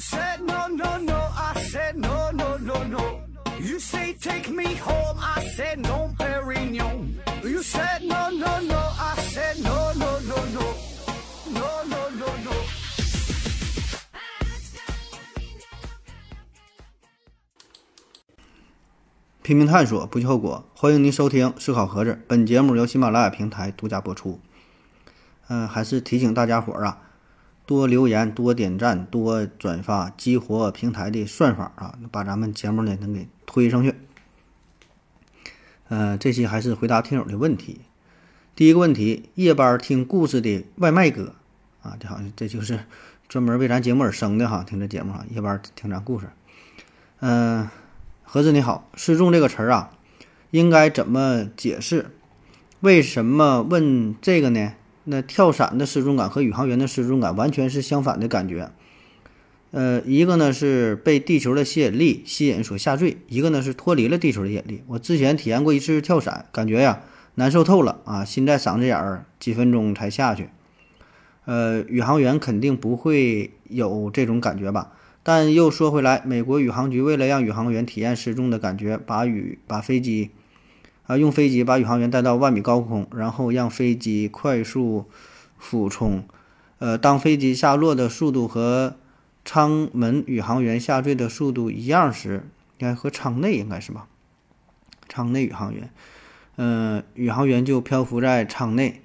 said no no no, I said no no no no. You say take me home, I said no, Perignon. You said no no no, I said no no no no, no no no no. 拼命探索，不计后果。欢迎您收听《思考盒子》，本节目由喜马拉雅平台独家播出。嗯、还是提醒大家伙儿啊，多留言、多点赞、多转发，激活平台的算法啊，把咱们节目呢能给推上去。嗯、这期还是回答听友的问题。第一个问题：夜班听故事的外卖哥啊，这好像这就是专门为咱节目而生的哈，听这节目哈，夜班听咱故事。嗯、盒子你好，失重这个词儿啊，应该怎么解释？为什么问这个呢？那跳伞的失重感和宇航员的失重感完全是相反的感觉。呃，一个呢是被地球的吸引力吸引所下坠，一个呢是脱离了地球的引力。我之前体验过一次跳伞，感觉呀难受透了啊，心在嗓子眼儿，几分钟才下去。呃，宇航员肯定不会有这种感觉吧？但又说回来，美国宇航局为了让宇航员体验失重的感觉，把宇把飞机啊用飞机把宇航员带到万米高空，然后让飞机快速俯冲。呃，当飞机下落的速度和舱门宇航员下坠的速度一样时，应该和舱内应该是吧？舱内宇航员，呃，宇航员就漂浮在舱内，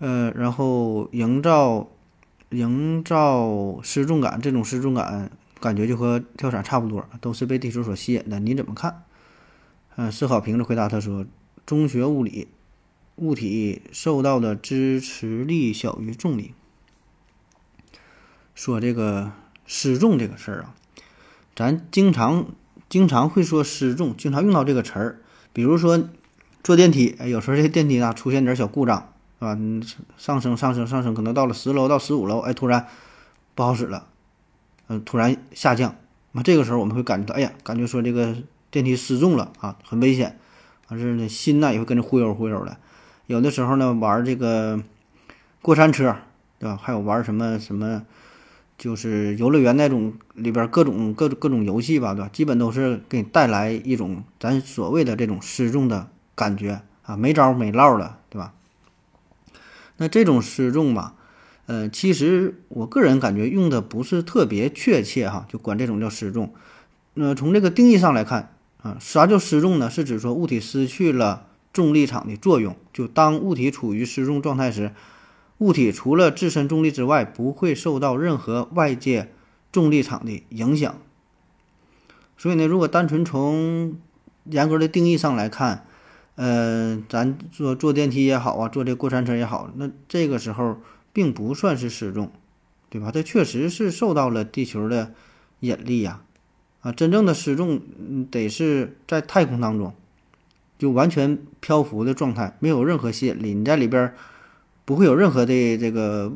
呃，然后营造营造失重感，这种失重感感觉就和跳伞差不多，都是被地球所吸引的。你怎么看？嗯，思考瓶子回答他说：“中学物理，物体受到的支持力小于重力。”说这个失重这个事儿啊，咱经常经常会说失重，经常用到这个词儿。比如说坐电梯，哎，有时候这电梯呢出现点小故障，是吧？上升上升上升，可能到了十楼到十五楼，哎，突然不好使了，嗯、突然下降。那这个时候我们会感觉到，哎呀，感觉说这个电梯失重了啊，很危险。完事呢，心呢也会跟着忽悠忽悠的。有的时候呢，玩这个过山车，对吧？还有玩什么什么，就是游乐园那种里边各种各各种游戏吧，对吧？基本都是给你带来一种咱所谓的这种失重的感觉啊，没招没落了，对吧？那这种失重吧，呃，其实我个人感觉用的不是特别确切哈，就管这种叫失重。那从这个定义上来看啊，啥叫失重呢？是指说物体失去了重力场的作用，就当物体处于失重状态时，物体除了自身重力之外，不会受到任何外界重力场的影响。所以呢，如果单纯从严格的定义上来看，呃，咱坐坐电梯也好啊，坐这过山车也好，那这个时候并不算是失重，对吧？这确实是受到了地球的引力呀、啊真正的失重得是在太空当中，就完全漂浮的状态，没有任何吸引力，你在里边儿不会有任何的这个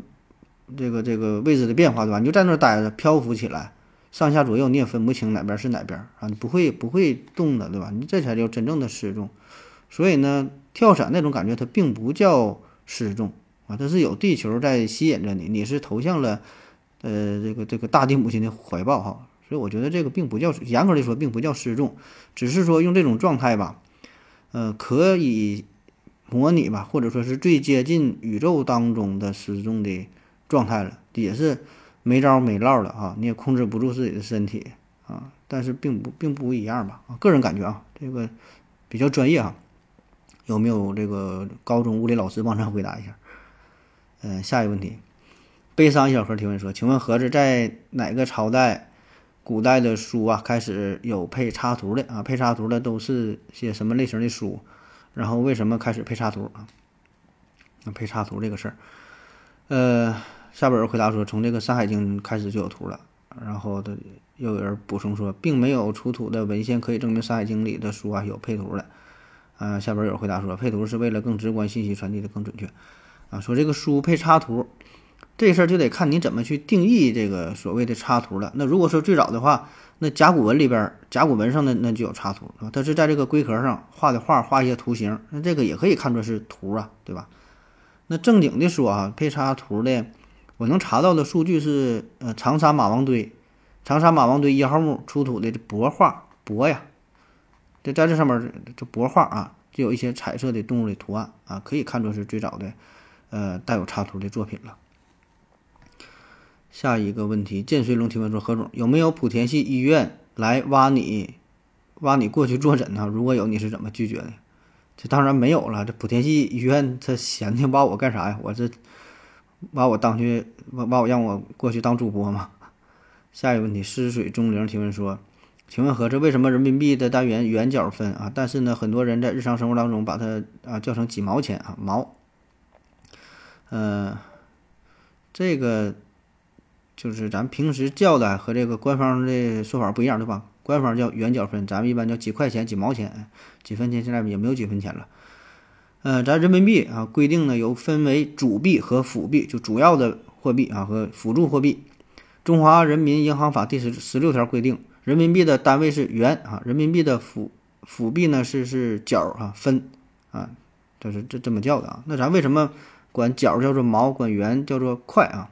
这个这个位置的变化，对吧？你就在那儿待着，漂浮起来，上下左右你也分不清哪边是哪边啊，你不会不会动的，对吧？你这才叫真正的失重。所以呢，跳伞那种感觉它并不叫失重啊，它是有地球在吸引着你，你是投向了呃这个这个大地母亲的怀抱哈。所以我觉得这个并不叫严格来说并不叫失重，只是说用这种状态吧，呃，可以模拟吧，或者说是最接近宇宙当中的失重的状态了，也是没招没落了啊，你也控制不住自己的身体啊，但是并不并不一样吧啊，个人感觉啊，这个比较专业啊。有没有这个高中物理老师帮咱回答一下？嗯、下一个问题，悲伤小盒提问说：“请问盒子在哪个朝代、古代的书啊开始有配插图的啊？配插图的都是些什么类型的书？然后为什么开始配插图啊？那配插图这个事儿，呃，下边有人回答说，从这个《山海经》开始就有图了。然后的又有人补充说，并没有出土的文献可以证明《山海经》里的书啊有配图的。啊，下边有人回答说，配图是为了更直观，信息传递的更准确。啊，说这个书配插图，这事儿就得看你怎么去定义这个所谓的插图了。那如果说最早的话，那甲骨文里边，甲骨文上的那就有插图，是吧？它是在这个龟壳上画的画，画一些图形，那这个也可以看作是图啊，对吧？那正经的说啊，配插图的，我能查到的数据是，呃，长沙马王堆长沙马王堆一号墓出土的帛画帛呀，这在这上面这帛画啊，就有一些彩色的动物的图案啊，可以看作是最早的呃带有插图的作品了。下一个问题，剑水龙提问说：何总有没有莆田系医院来挖你挖你过去坐诊呢？如果有，你是怎么拒绝的？这当然没有了。这莆田系医院他闲的挖我干啥呀？我这挖我当去挖挖我让我过去当主播吗？下一个问题，湿水中灵提问说：请问何这为什么人民币的单元元角分啊？但是呢，很多人在日常生活当中把它啊叫成几毛钱啊毛。嗯，这个就是咱平时叫的和这个官方的说法不一样，对吧？官方叫元角分，咱们一般叫几块钱、几毛钱、几分钱，现在也没有几分钱了。呃，咱人民币啊，规定呢有分为主币和辅币，就主要的货币啊和辅助货币。中华人民银行法第十十六条规定，人民币的单位是元啊，人民币的辅辅币呢是是角啊分啊，这是这这么叫的啊。那咱为什么管角叫做毛，管元叫做块啊？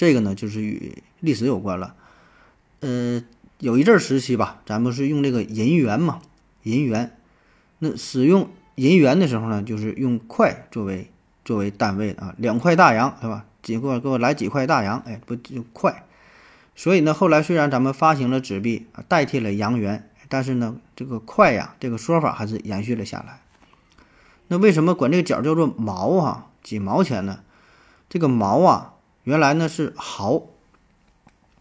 这个呢就是与历史有关了，呃。有一阵儿时期吧，咱不是用这个银元嘛？银元，那使用银元的时候呢，就是用块作为作为单位啊，两块大洋，对吧？几个给我来几块大洋，哎，不就块？所以呢，后来虽然咱们发行了纸币啊，代替了洋元，但是呢，这个块呀，这个说法还是延续了下来。那为什么管这个角叫做毛啊？几毛钱呢？这个毛啊，原来呢是毫，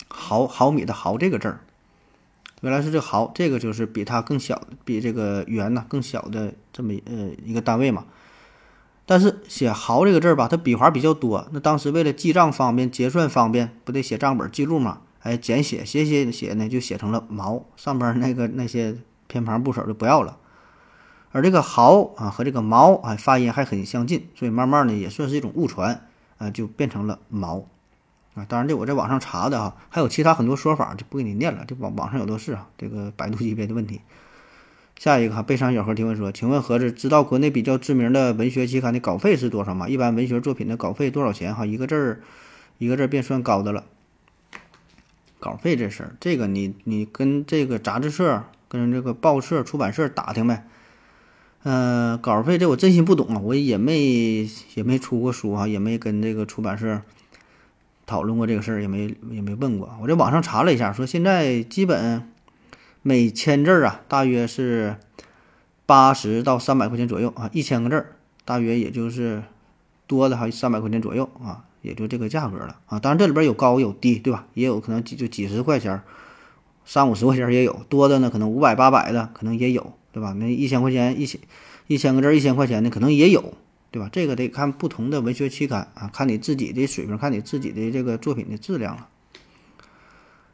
毫毫米的毫这个字儿。原来是这毫，这个就是比它更小，比这个元呢更小的这么呃一个单位嘛。但是写毫这个字儿吧，它笔画比较多，那当时为了记账方便、结算方便，不得写账本记录嘛？哎，简写写写写呢，就写成了毛，上边那个那些偏旁部首就不要了。而这个毫啊和这个毛啊发音还很相近，所以慢慢呢也算是一种误传啊，就变成了毛。啊，当然这我在网上查的啊，还有其他很多说法，就不给你念了。这网网上有的是啊，这个百度级别的问题。下一个哈，悲伤小何提问说：“请问盒子知道国内比较知名的文学期刊的稿费是多少吗？一般文学作品的稿费多少钱？哈，一个字儿一个字儿便算高的了。稿费这事儿，这个你你跟这个杂志社、跟这个报社、出版社打听呗。嗯，稿费这我真心不懂啊，我也没也没出过书啊，也没跟这个出版社。”讨论过这个事儿也没也没问过，我在网上查了一下，说现在基本每千字儿啊，大约是八十到三百块钱左右啊，一千个字儿大约也就是多的还三百块钱左右啊，也就这个价格了啊。当然这里边有高有低，对吧？也有可能几就几十块钱，三五十块钱也有，多的呢可能五百八百的可能也有，对吧？那一千块钱一千一千个字一千块钱的可能也有。对吧？这个得看不同的文学期刊啊，看你自己的水平，看你自己的这个作品的质量了。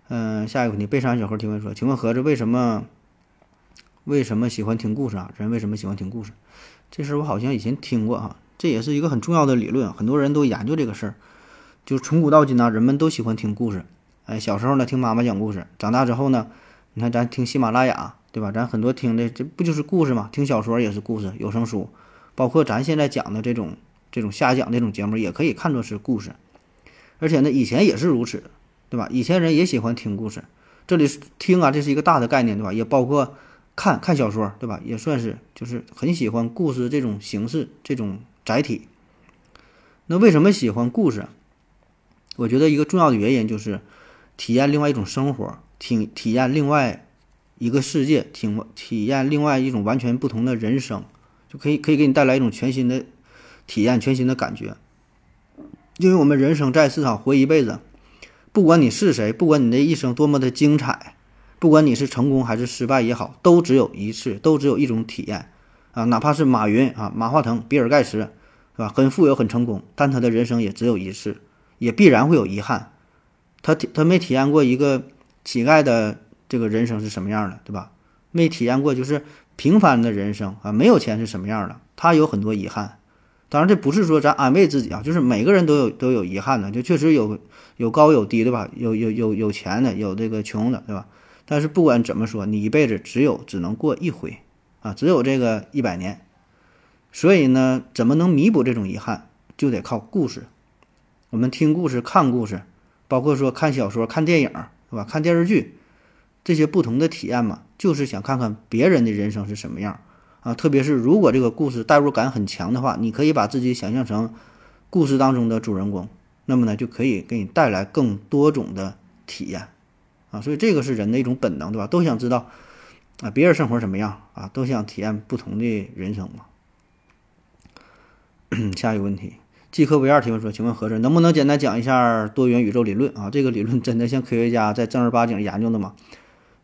嗯，下一个问题，悲伤小猴提问说：“请问盒子为什么为什么喜欢听故事啊？人为什么喜欢听故事？这事我好像以前听过哈，这也是一个很重要的理论，很多人都研究这个事儿。就从古到今呢，人们都喜欢听故事。哎，小时候呢听妈妈讲故事，长大之后呢，你看咱听喜马拉雅，对吧？咱很多听的这不就是故事吗？听小说也是故事，有声书。”包括咱现在讲的这种这种瞎讲这种节目，也可以看作是故事，而且呢，以前也是如此，对吧？以前人也喜欢听故事，这里听啊，这是一个大的概念，对吧？也包括看看小说，对吧？也算是就是很喜欢故事这种形式这种载体。那为什么喜欢故事？我觉得一个重要的原因就是体验另外一种生活，体体验另外一个世界，体体验另外一种完全不同的人生。就可以可以给你带来一种全新的体验，全新的感觉。因为我们人生在世上活一辈子，不管你是谁，不管你的一生多么的精彩，不管你是成功还是失败也好，都只有一次，都只有一种体验啊！哪怕是马云啊、马化腾、比尔盖茨，是吧？很富有、很成功，但他的人生也只有一次，也必然会有遗憾。他他没体验过一个乞丐的这个人生是什么样的，对吧？没体验过就是。平凡的人生啊，没有钱是什么样的？他有很多遗憾。当然，这不是说咱安慰自己啊，就是每个人都有都有遗憾的，就确实有有高有低，对吧？有有有有钱的，有这个穷的，对吧？但是不管怎么说，你一辈子只有只能过一回啊，只有这个一百年。所以呢，怎么能弥补这种遗憾，就得靠故事。我们听故事、看故事，包括说看小说、看电影，是吧？看电视剧，这些不同的体验嘛，就是想看看别人的人生是什么样啊。特别是如果这个故事代入感很强的话，你可以把自己想象成故事当中的主人公，那么呢，就可以给你带来更多种的体验啊。所以这个是人的一种本能，对吧？都想知道啊，别人生活什么样啊，都想体验不同的人生嘛。下一个问题。季科维二提问说：“请问何子能不能简单讲一下多元宇宙理论啊？这个理论真的像科学家在正儿八经研究的吗？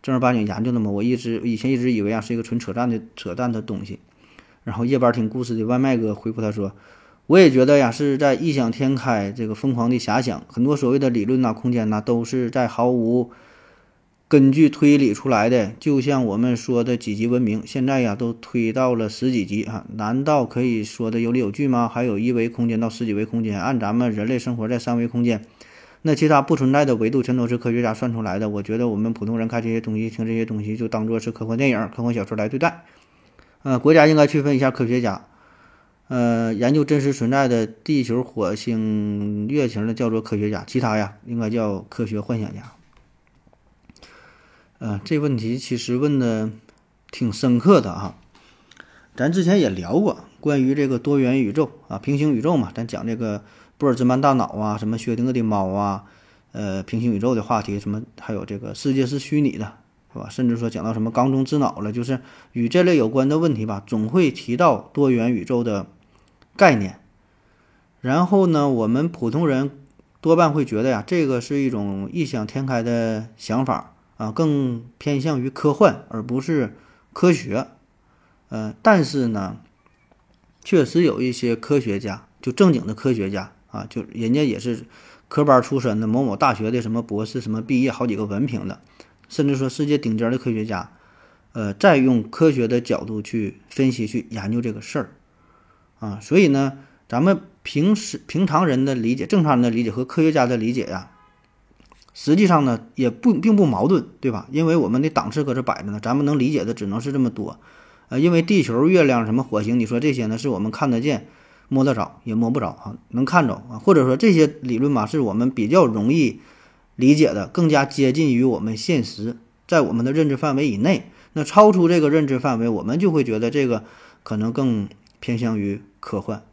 正儿八经研究的吗？我一直以前一直以为啊是一个纯扯淡的扯淡的东西。”然后夜班听故事的外卖哥回复他说：“我也觉得呀，是在异想天开，这个疯狂的遐想，很多所谓的理论呐、空间呐，都是在毫无。”根据推理出来的，就像我们说的几级文明，现在呀都推到了十几级啊，难道可以说的有理有据吗？还有一维空间到十几维空间，按咱们人类生活在三维空间，那其他不存在的维度全都是科学家算出来的。我觉得我们普通人看这些东西、听这些东西，就当做是科幻电影、科幻小说来对待。呃，国家应该区分一下科学家，呃，研究真实存在的地球、火星、月球的叫做科学家，其他呀应该叫科学幻想家。呃，这问题其实问的挺深刻的啊。咱之前也聊过关于这个多元宇宙啊、平行宇宙嘛，咱讲这个布尔兹曼大脑啊、什么薛定谔的猫啊、呃，平行宇宙的话题，什么还有这个世界是虚拟的，是吧？甚至说讲到什么缸中之脑了，就是与这类有关的问题吧，总会提到多元宇宙的概念。然后呢，我们普通人多半会觉得呀，这个是一种异想天开的想法。啊，更偏向于科幻，而不是科学。呃，但是呢，确实有一些科学家，就正经的科学家啊，就人家也是科班出身的，某某大学的什么博士，什么毕业好几个文凭的，甚至说世界顶尖的科学家，呃，再用科学的角度去分析、去研究这个事儿。啊，所以呢，咱们平时平常人的理解、正常人的理解和科学家的理解呀。实际上呢，也不并不矛盾，对吧？因为我们的档次搁这摆着呢，咱们能理解的只能是这么多。呃，因为地球、月亮、什么火星，你说这些呢，是我们看得见、摸得着，也摸不着啊，能看着啊，或者说这些理论吧，是我们比较容易理解的，更加接近于我们现实，在我们的认知范围以内。那超出这个认知范围，我们就会觉得这个可能更偏向于科幻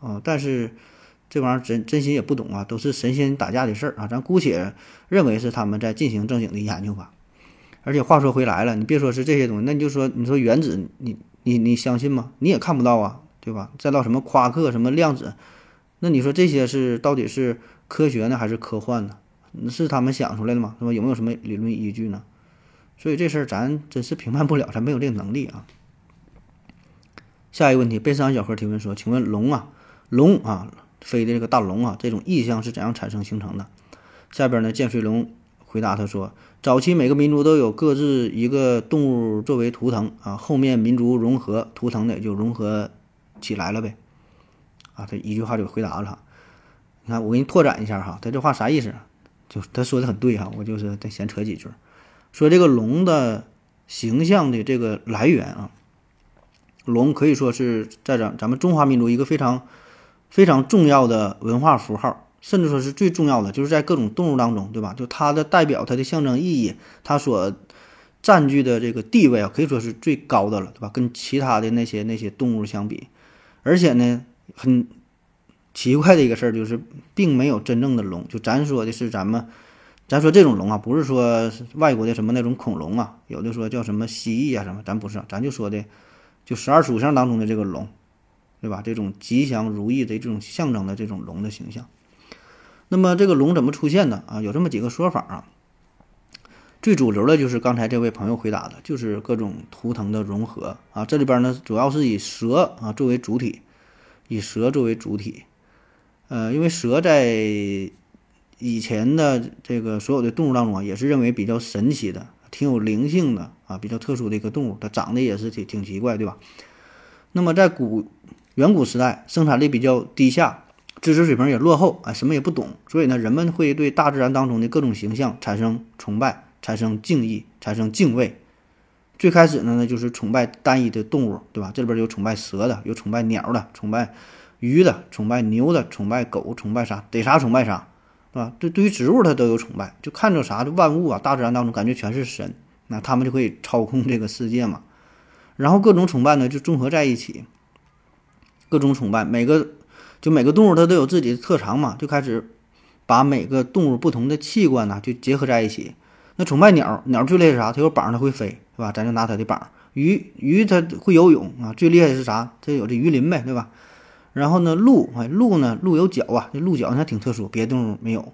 啊，但是。这玩意儿真真心也不懂啊，都是神仙打架的事儿啊，咱姑且认为是他们在进行正经的研究吧。而且话说回来了，你别说是这些东西，那你就说你说原子，你你你相信吗？你也看不到啊，对吧？再到什么夸克、什么量子，那你说这些是到底是科学呢，还是科幻呢？是他们想出来的吗？是吧？有没有什么理论依据呢？所以这事儿咱真是评判不了，咱没有这个能力啊。下一个问题，悲伤小何提问说：“请问龙啊，龙啊。”飞的这个大龙啊，这种意象是怎样产生形成的？下边呢，剑水龙回答他说：早期每个民族都有各自一个动物作为图腾啊，后面民族融合，图腾的就融合起来了呗。啊，他一句话就回答了。你看，我给你拓展一下哈，他这话啥意思？就他说的很对哈，我就是再闲扯几句，说这个龙的形象的这个来源啊，龙可以说是在咱咱们中华民族一个非常。非常重要的文化符号，甚至说是最重要的，就是在各种动物当中，对吧？就它的代表，它的象征意义，它所占据的这个地位啊，可以说是最高的了，对吧？跟其他的那些那些动物相比，而且呢，很奇怪的一个事儿就是，并没有真正的龙。就咱说的是咱们，咱说这种龙啊，不是说外国的什么那种恐龙啊，有的说叫什么蜥蜴啊什么，咱不是，咱就说的，就十二属相当中的这个龙。对吧？这种吉祥如意的这种象征的这种龙的形象，那么这个龙怎么出现的啊？有这么几个说法啊。最主流的就是刚才这位朋友回答的，就是各种图腾的融合啊。这里边呢，主要是以蛇啊作为主体，以蛇作为主体。呃，因为蛇在以前的这个所有的动物当中啊，也是认为比较神奇的、挺有灵性的啊，比较特殊的一个动物。它长得也是挺挺奇怪，对吧？那么在古远古时代，生产力比较低下，知识水平也落后，啊，什么也不懂，所以呢，人们会对大自然当中的各种形象产生崇拜、产生敬意、产生敬畏。最开始呢，呢就是崇拜单一的动物，对吧？这里边有崇拜蛇的，有崇拜鸟的，崇拜鱼的，崇拜牛的，崇拜狗，崇拜啥逮啥崇拜啥，是吧？对，对于植物它都有崇拜，就看着啥，万物啊，大自然当中感觉全是神，那他们就可以操控这个世界嘛。然后各种崇拜呢就综合在一起，各种崇拜，每个就每个动物它都有自己的特长嘛，就开始把每个动物不同的器官呢就结合在一起。那崇拜鸟，鸟最厉害是啥？它有膀，它会飞，是吧？咱就拿它的膀。鱼，鱼它会游泳啊，最厉害的是啥？它有这鱼鳞呗，对吧？然后呢，鹿，哎，鹿呢，鹿有角啊，这鹿角还挺特殊，别的动物没有。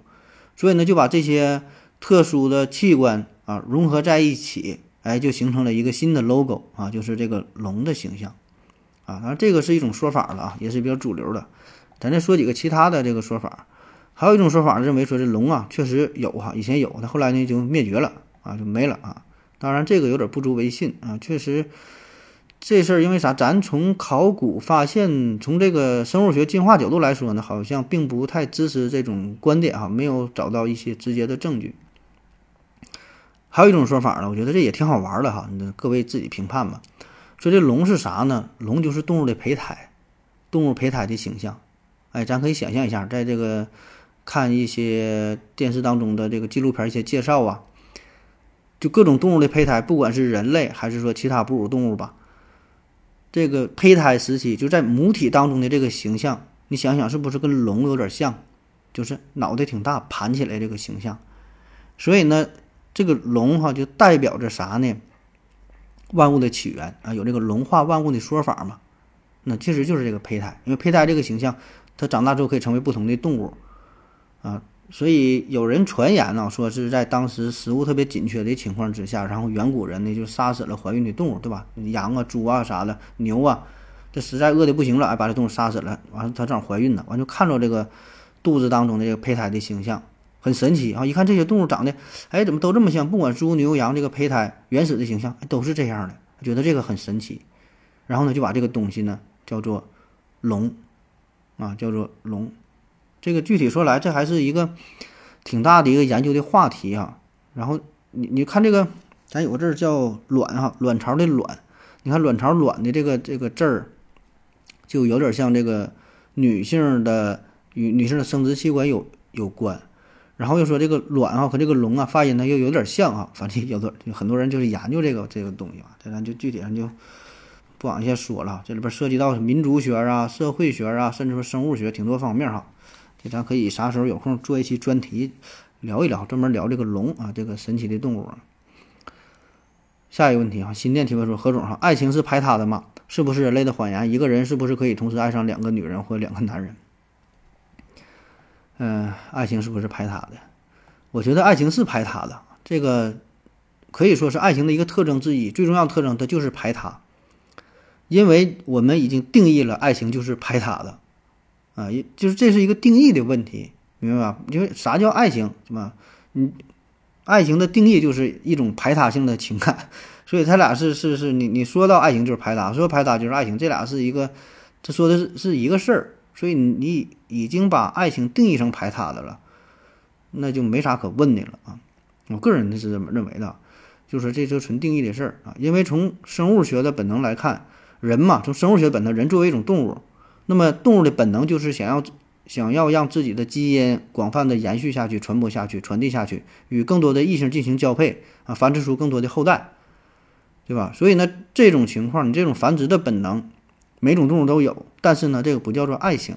所以呢，就把这些特殊的器官啊融合在一起，哎，就形成了一个新的 logo 啊，就是这个龙的形象啊。当然，这个是一种说法了啊，也是比较主流的。咱再说几个其他的这个说法。还有一种说法认为说这龙啊确实有哈，以前有，它后来呢就灭绝了啊，就没了啊。当然，这个有点不足为信啊，确实。这事儿因为啥？咱从考古发现，从这个生物学进化角度来说呢，好像并不太支持这种观点哈，没有找到一些直接的证据。还有一种说法呢，我觉得这也挺好玩的哈，那各位自己评判吧。说这龙是啥呢？龙就是动物的胚胎，动物胚胎的形象。哎，咱可以想象一下，在这个看一些电视当中的这个纪录片一些介绍啊，就各种动物的胚胎，不管是人类还是说其他哺乳动物吧。这个胚胎时期就在母体当中的这个形象，你想想是不是跟龙有点像？就是脑袋挺大，盘起来这个形象。所以呢，这个龙哈就代表着啥呢？万物的起源啊，有这个龙化万物的说法嘛？那其实就是这个胚胎，因为胚胎这个形象，它长大之后可以成为不同的动物啊。所以有人传言呢，说是在当时食物特别紧缺的情况之下，然后远古人呢就杀死了怀孕的动物，对吧？羊啊、猪啊啥的，牛啊，这实在饿的不行了，哎，把这动物杀死了。完了，它正好怀孕呢，完就看着这个肚子当中的这个胚胎的形象，很神奇啊！一看这些动物长得，哎，怎么都这么像？不管猪、牛、羊，这个胚胎原始的形象都是这样的，觉得这个很神奇。然后呢，就把这个东西呢叫做龙，啊，叫做龙。这个具体说来，这还是一个挺大的一个研究的话题啊。然后你你看这个，咱有个字儿叫卵哈，卵巢的卵。你看卵巢卵的这个这个字儿，就有点像这个女性的与女性的生殖器官有有关。然后又说这个卵啊和这个龙啊发音呢又有点像啊。反正有的很多人就是研究这个这个东西啊，这咱就具体上就不往下说了。这里边涉及到民族学啊、社会学啊，甚至说生物学挺多方面哈。这咱可以啥时候有空做一期专题，聊一聊，专门聊这个龙啊，这个神奇的动物。下一个问题哈，新店提问说何总哈，爱情是排他的吗？是不是人类的谎言？一个人是不是可以同时爱上两个女人或两个男人？嗯，爱情是不是排他的？我觉得爱情是排他的，这个可以说是爱情的一个特征之一，最重要特征它就是排他，因为我们已经定义了爱情就是排他的。啊，也就是这是一个定义的问题，明白吧？因为啥叫爱情，是吧？你爱情的定义就是一种排他性的情感，所以他俩是是是你你说到爱情就是排他，说排他就是爱情，这俩是一个，他说的是是一个事儿，所以你已经把爱情定义成排他的了，那就没啥可问的了啊。我个人是这么认为的，就是这就纯定义的事儿啊。因为从生物学的本能来看，人嘛，从生物学本能，人作为一种动物。那么动物的本能就是想要想要让自己的基因广泛的延续下去、传播下去、传递下去，与更多的异性进行交配啊，繁殖出更多的后代，对吧？所以呢，这种情况，你这种繁殖的本能，每种动物都有，但是呢，这个不叫做爱情。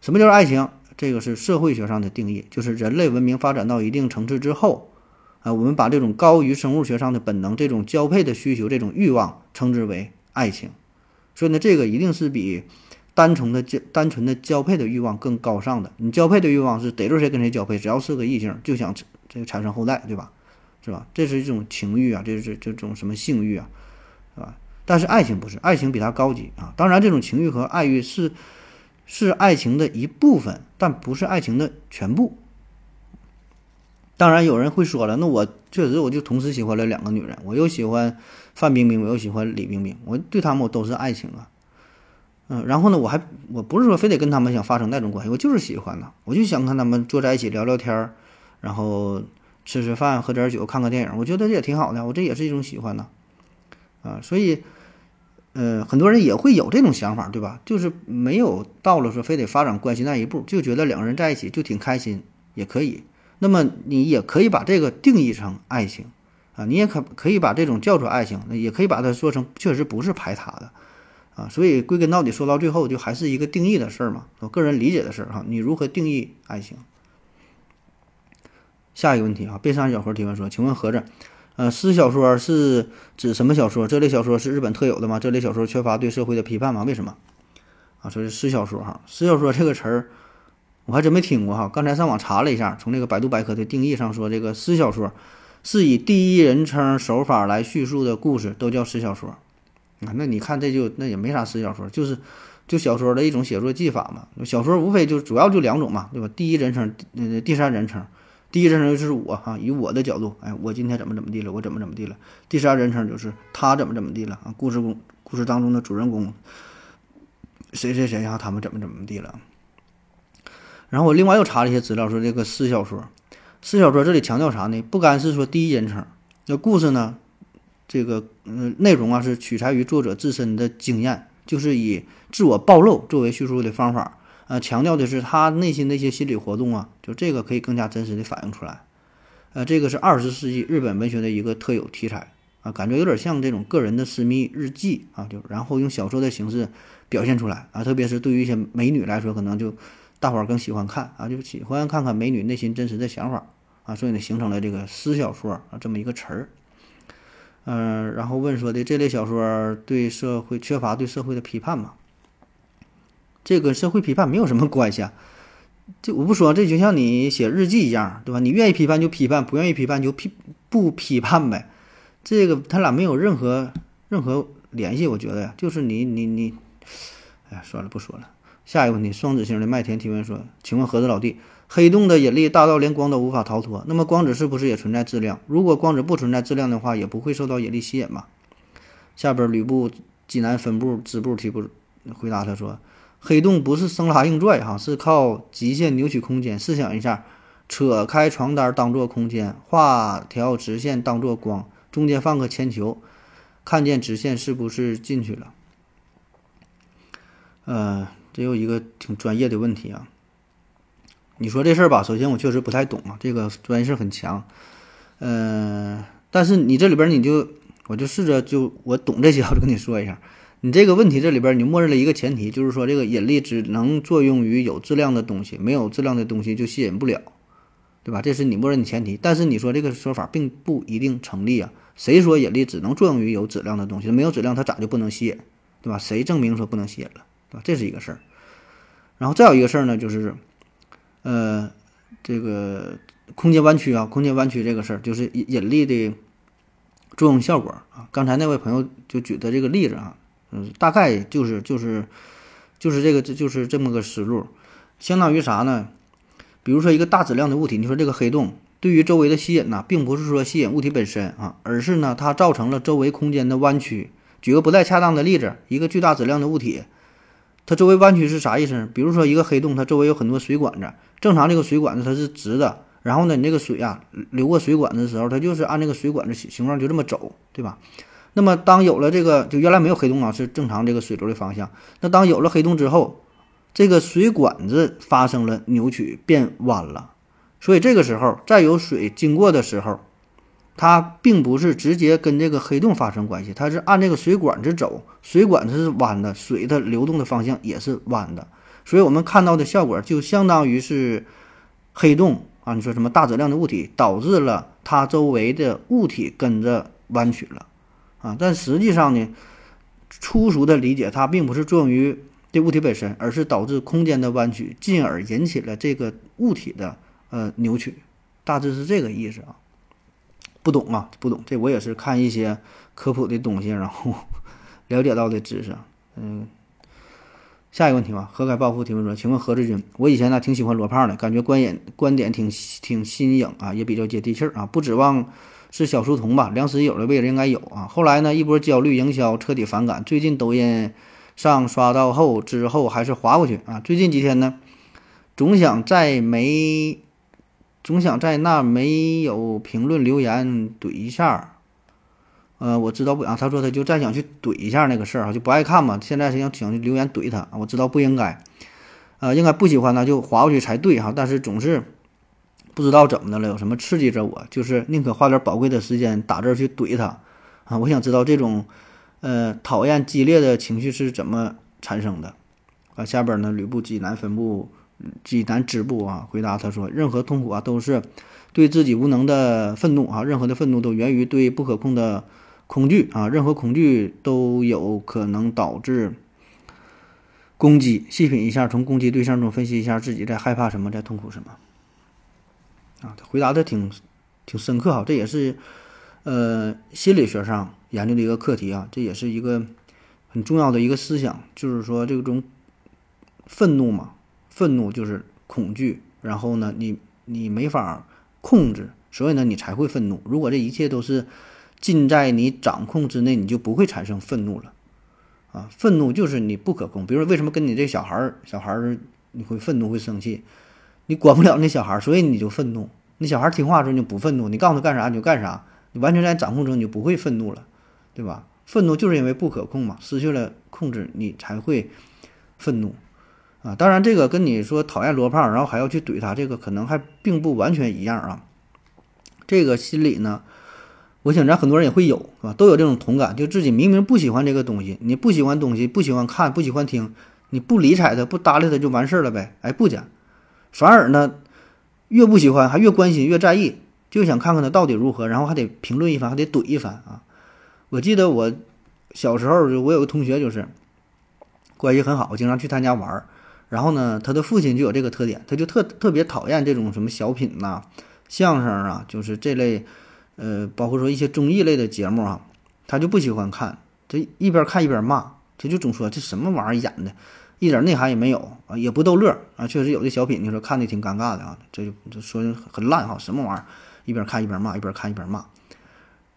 什么叫做爱情？这个是社会学上的定义，就是人类文明发展到一定层次之后，啊，我们把这种高于生物学上的本能、这种交配的需求、这种欲望称之为爱情。所以呢，这个一定是比。单纯的交单纯的交配的欲望更高尚的，你交配的欲望是逮着谁跟谁交配，只要是个异性就想这个产生后代，对吧？是吧？这是一种情欲啊，这是这种什么性欲啊，是吧？但是爱情不是，爱情比它高级啊。当然，这种情欲和爱欲是是爱情的一部分，但不是爱情的全部。当然，有人会说了，那我确实我就同时喜欢了两个女人，我又喜欢范冰冰，我又喜欢李冰冰，我对他们我都是爱情啊。嗯，然后呢，我还我不是说非得跟他们想发生那种关系，我就是喜欢呢，我就想跟他们坐在一起聊聊天儿，然后吃吃饭、喝点酒、看个电影，我觉得这也挺好的，我这也是一种喜欢呢，啊，所以，呃，很多人也会有这种想法，对吧？就是没有到了说非得发展关系那一步，就觉得两个人在一起就挺开心，也可以。那么你也可以把这个定义成爱情啊，你也可可以把这种叫做爱情，也可以把它说成确实不是排他的啊。所以归根到底说到最后，就还是一个定义的事儿嘛，我个人理解的事儿哈。你如何定义爱情？下一个问题啊，贝山小伙提问说：“请问盒子，呃，诗小说是指什么小说？这类小说是日本特有的吗？这类小说缺乏对社会的批判吗？为什么？”啊，说是诗小说哈，诗小说这个词儿。我还真没听过哈，刚才上网查了一下，从这个百度百科的定义上说，这个诗小说是以第一人称手法来叙述的故事，都叫诗小说。那你看这就那也没啥诗小说，就是就小说的一种写作技法嘛。小说无非就主要就两种嘛，对吧？第一人称，呃，第三人称。第一人称就是我哈，以我的角度，哎，我今天怎么怎么地了，我怎么怎么地了。第三人称就是他怎么怎么地了啊，故事公故事当中的主人公谁谁谁啊，他们怎么怎么地了。然后我另外又查了一些资料，说这个诗小说，诗小说这里强调啥呢？不单是说第一人称，那故事呢，这个嗯内容啊是取材于作者自身的经验，就是以自我暴露作为叙述的方法，呃，强调的是他内心的一些心理活动啊，就这个可以更加真实的反映出来，呃，这个是二十世纪日本文学的一个特有题材啊，感觉有点像这种个人的私密日记啊，就然后用小说的形式表现出来啊，特别是对于一些美女来说，可能就。大伙儿更喜欢看啊，就喜欢看看美女内心真实的想法啊，所以呢，形成了这个私小说啊这么一个词儿。嗯，然后问说的这类小说对社会缺乏对社会的批判吗？这个社会批判没有什么关系啊。这我不说，这就像你写日记一样，对吧？你愿意批判就批判，不愿意批判就批不批判呗。这个他俩没有任何任何联系，我觉得呀，就是你你你，哎，算了，不说了。下一个问题，双子星的麦田提问说：“请问盒子老弟，黑洞的引力大到连光都无法逃脱，那么光子是不是也存在质量？如果光子不存在质量的话，也不会受到引力吸引吗？”下边吕布济南分部支部提部回答他说：“黑洞不是生拉硬拽哈，是靠极限扭曲空间。试想一下，扯开床单当做空间，画条直线当做光，中间放个铅球，看见直线是不是进去了？”呃。这有一个挺专业的问题啊！你说这事儿吧，首先我确实不太懂啊，这个专业性很强，嗯，但是你这里边你就我就试着就我懂这些，我就跟你说一下，你这个问题这里边你默认了一个前提，就是说这个引力只能作用于有质量的东西，没有质量的东西就吸引不了，对吧？这是你默认的前提。但是你说这个说法并不一定成立啊！谁说引力只能作用于有质量的东西？没有质量它咋就不能吸引，对吧？谁证明说不能吸引了？对吧这是一个事儿，然后再有一个事儿呢，就是，呃，这个空间弯曲啊，空间弯曲这个事儿，就是引引力的作用效果啊。刚才那位朋友就举的这个例子啊，嗯，大概就是就是就是这个这就是这么个思路，相当于啥呢？比如说一个大质量的物体，你说这个黑洞对于周围的吸引呢，并不是说吸引物体本身啊，而是呢它造成了周围空间的弯曲。举个不太恰当的例子，一个巨大质量的物体。它周围弯曲是啥意思？比如说一个黑洞，它周围有很多水管子。正常这个水管子它是直的，然后呢，你这个水啊流过水管子的时候，它就是按这个水管子形形状就这么走，对吧？那么当有了这个，就原来没有黑洞啊，是正常这个水流的方向。那当有了黑洞之后，这个水管子发生了扭曲，变弯了。所以这个时候，再有水经过的时候。它并不是直接跟这个黑洞发生关系，它是按这个水管子走，水管子是弯的，水的流动的方向也是弯的，所以我们看到的效果就相当于是黑洞啊，你说什么大质量的物体导致了它周围的物体跟着弯曲了啊，但实际上呢，粗俗的理解，它并不是作用于这物体本身，而是导致空间的弯曲，进而引起了这个物体的呃扭曲，大致是这个意思啊。不懂啊，不懂。这我也是看一些科普的东西，然后 了解到的知识。嗯，下一个问题吧。何开暴富提问说：“请问何志军，我以前呢挺喜欢罗胖的，感觉观点观点挺挺新颖啊，也比较接地气儿啊。不指望是小书童吧，良师益友的位置应该有啊。后来呢，一波焦虑营销，彻底反感。最近抖音上刷到后之后，还是划过去啊。最近几天呢，总想在没。”总想在那没有评论留言怼一下，呃，我知道不啊，他说他就再想去怼一下那个事儿哈，就不爱看嘛。现在是想想去留言怼他，我知道不应该，呃，应该不喜欢他就划过去才对哈。但是总是不知道怎么的了，有什么刺激着我，就是宁可花点宝贵的时间打字去怼他啊！我想知道这种呃讨厌激烈的情绪是怎么产生的啊？下边呢，吕布济南分部济南支部啊回答他说：任何痛苦啊都是对自己无能的愤怒啊，任何的愤怒都源于对不可控的恐惧啊，任何恐惧都有可能导致。攻击，细品一下，从攻击对象中分析一下自己在害怕什么，在痛苦什么。啊，他回答的挺挺深刻哈，这也是呃心理学上研究的一个课题啊，这也是一个很重要的一个思想，就是说这种愤怒嘛，愤怒就是恐惧，然后呢，你你没法控制，所以呢，你才会愤怒。如果这一切都是尽在你掌控之内，你就不会产生愤怒了。啊，愤怒就是你不可控。比如说，为什么跟你这小孩儿，小孩儿你会愤怒、会生气？你管不了那小孩儿，所以你就愤怒。那小孩儿听话的时候你就不愤怒，你告诉他干啥你就干啥，你完全在掌控中，你就不会愤怒了，对吧？愤怒就是因为不可控嘛，失去了控制，你才会愤怒啊。当然，这个跟你说讨厌罗胖，然后还要去怼他，这个可能还并不完全一样啊。这个心理呢？我想咱很多人也会有，是吧？都有这种同感，就自己明明不喜欢这个东西，你不喜欢东西，不喜欢看，不喜欢听，你不理睬他，不搭理他就完事儿了呗？哎，不讲，反而呢，越不喜欢还越关心，越在意，就想看看他到底如何，然后还得评论一番，还得怼一番啊！我记得我小时候，我有个同学就是关系很好，经常去他家玩儿，然后呢，他的父亲就有这个特点，他就特特别讨厌这种什么小品呐、相声啊，就是这类。呃，包括说一些综艺类的节目啊，他就不喜欢看，他一边看一边骂，他就总说这什么玩意儿演的，一点内涵也没有啊，也不逗乐啊。确实有的小品，你说看的挺尴尬的啊，这就就说很烂哈，什么玩意儿，一边看一边骂，一边看一边骂。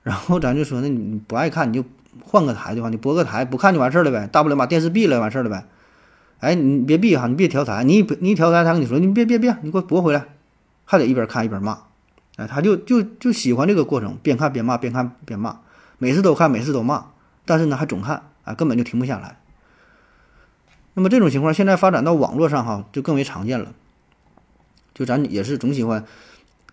然后咱就说，那你不爱看，你就换个台的话，你播个台不看就完事儿了呗，大不了把电视闭了完事儿了呗。哎，你别闭哈，你别调台，你你一调台，他跟你说，你别别别，你给我拨回来，还得一边看一边骂。哎，他就就就喜欢这个过程，边看边骂，边看边骂，每次都看，每次都骂，但是呢还总看，啊，根本就停不下来。那么这种情况现在发展到网络上哈，就更为常见了。就咱也是总喜欢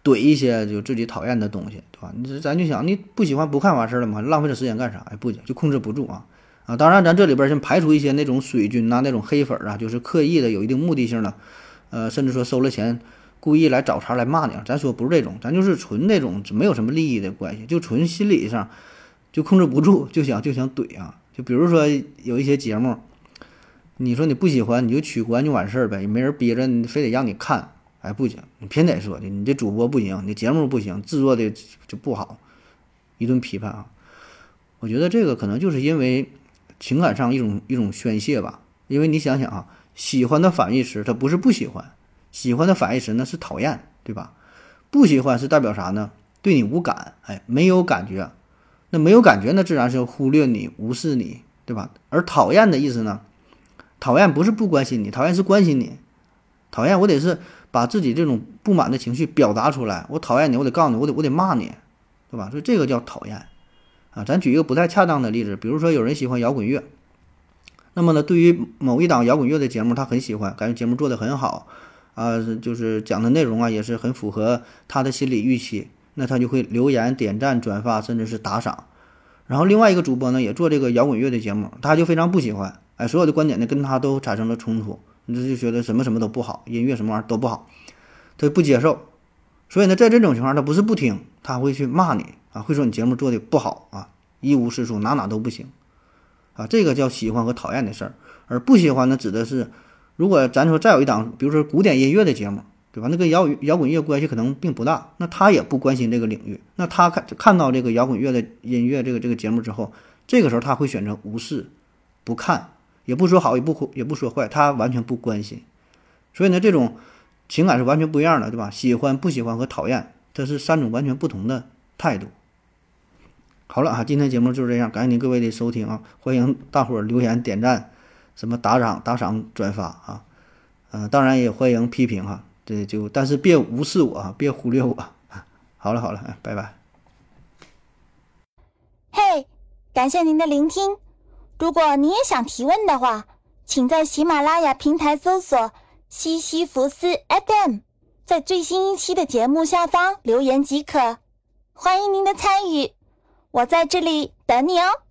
怼一些就自己讨厌的东西，对吧？你咱就想，你不喜欢不看完事儿了吗？浪费这时间干啥？哎，不就控制不住啊啊！当然，咱这里边先排除一些那种水军呐，那种黑粉啊，就是刻意的有一定目的性的，呃，甚至说收了钱。故意来找茬来骂你啊，咱说不是这种，咱就是纯那种没有什么利益的关系，就纯心理上就控制不住，就想就想怼啊。就比如说有一些节目，你说你不喜欢，你就取关就完事儿呗，也没人逼着你，非得让你看，哎不行，你偏得说的，你这主播不行，你节目不行，制作的就不好，一顿批判啊。我觉得这个可能就是因为情感上一种一种宣泄吧，因为你想想啊，喜欢的反义词它不是不喜欢。喜欢的反义词呢是讨厌，对吧？不喜欢是代表啥呢？对你无感，哎，没有感觉。那没有感觉，那自然是忽略你、无视你，对吧？而讨厌的意思呢？讨厌不是不关心你，讨厌是关心你。讨厌，我得是把自己这种不满的情绪表达出来。我讨厌你，我得告诉你，我得我得骂你，对吧？所以这个叫讨厌啊。咱举一个不太恰当的例子，比如说有人喜欢摇滚乐，那么呢，对于某一档摇滚乐的节目，他很喜欢，感觉节目做得很好。啊，就是讲的内容啊，也是很符合他的心理预期，那他就会留言、点赞、转发，甚至是打赏。然后另外一个主播呢，也做这个摇滚乐的节目，他就非常不喜欢，哎，所有的观点呢跟他都产生了冲突，你这就觉得什么什么都不好，音乐什么玩意儿都不好，他不接受。所以呢，在这种情况，他不是不听，他会去骂你啊，会说你节目做的不好啊，一无是处，哪哪都不行啊。这个叫喜欢和讨厌的事儿，而不喜欢呢，指的是。如果咱说再有一档，比如说古典音乐的节目，对吧？那跟摇摇滚乐关系可能并不大，那他也不关心这个领域。那他看看到这个摇滚乐的音乐这个这个节目之后，这个时候他会选择无视，不看，也不说好，也不也不说坏，他完全不关心。所以呢，这种情感是完全不一样的，对吧？喜欢、不喜欢和讨厌，这是三种完全不同的态度。好了啊，今天节目就是这样，感谢您各位的收听啊！欢迎大伙儿留言点赞。什么打赏、打赏、转发啊，嗯，当然也欢迎批评哈，这就但是别无视我啊，别忽略我。好了好了，拜拜。嘿，感谢您的聆听。如果你也想提问的话，请在喜马拉雅平台搜索“西西弗斯 FM”，在最新一期的节目下方留言即可。欢迎您的参与，我在这里等你哦。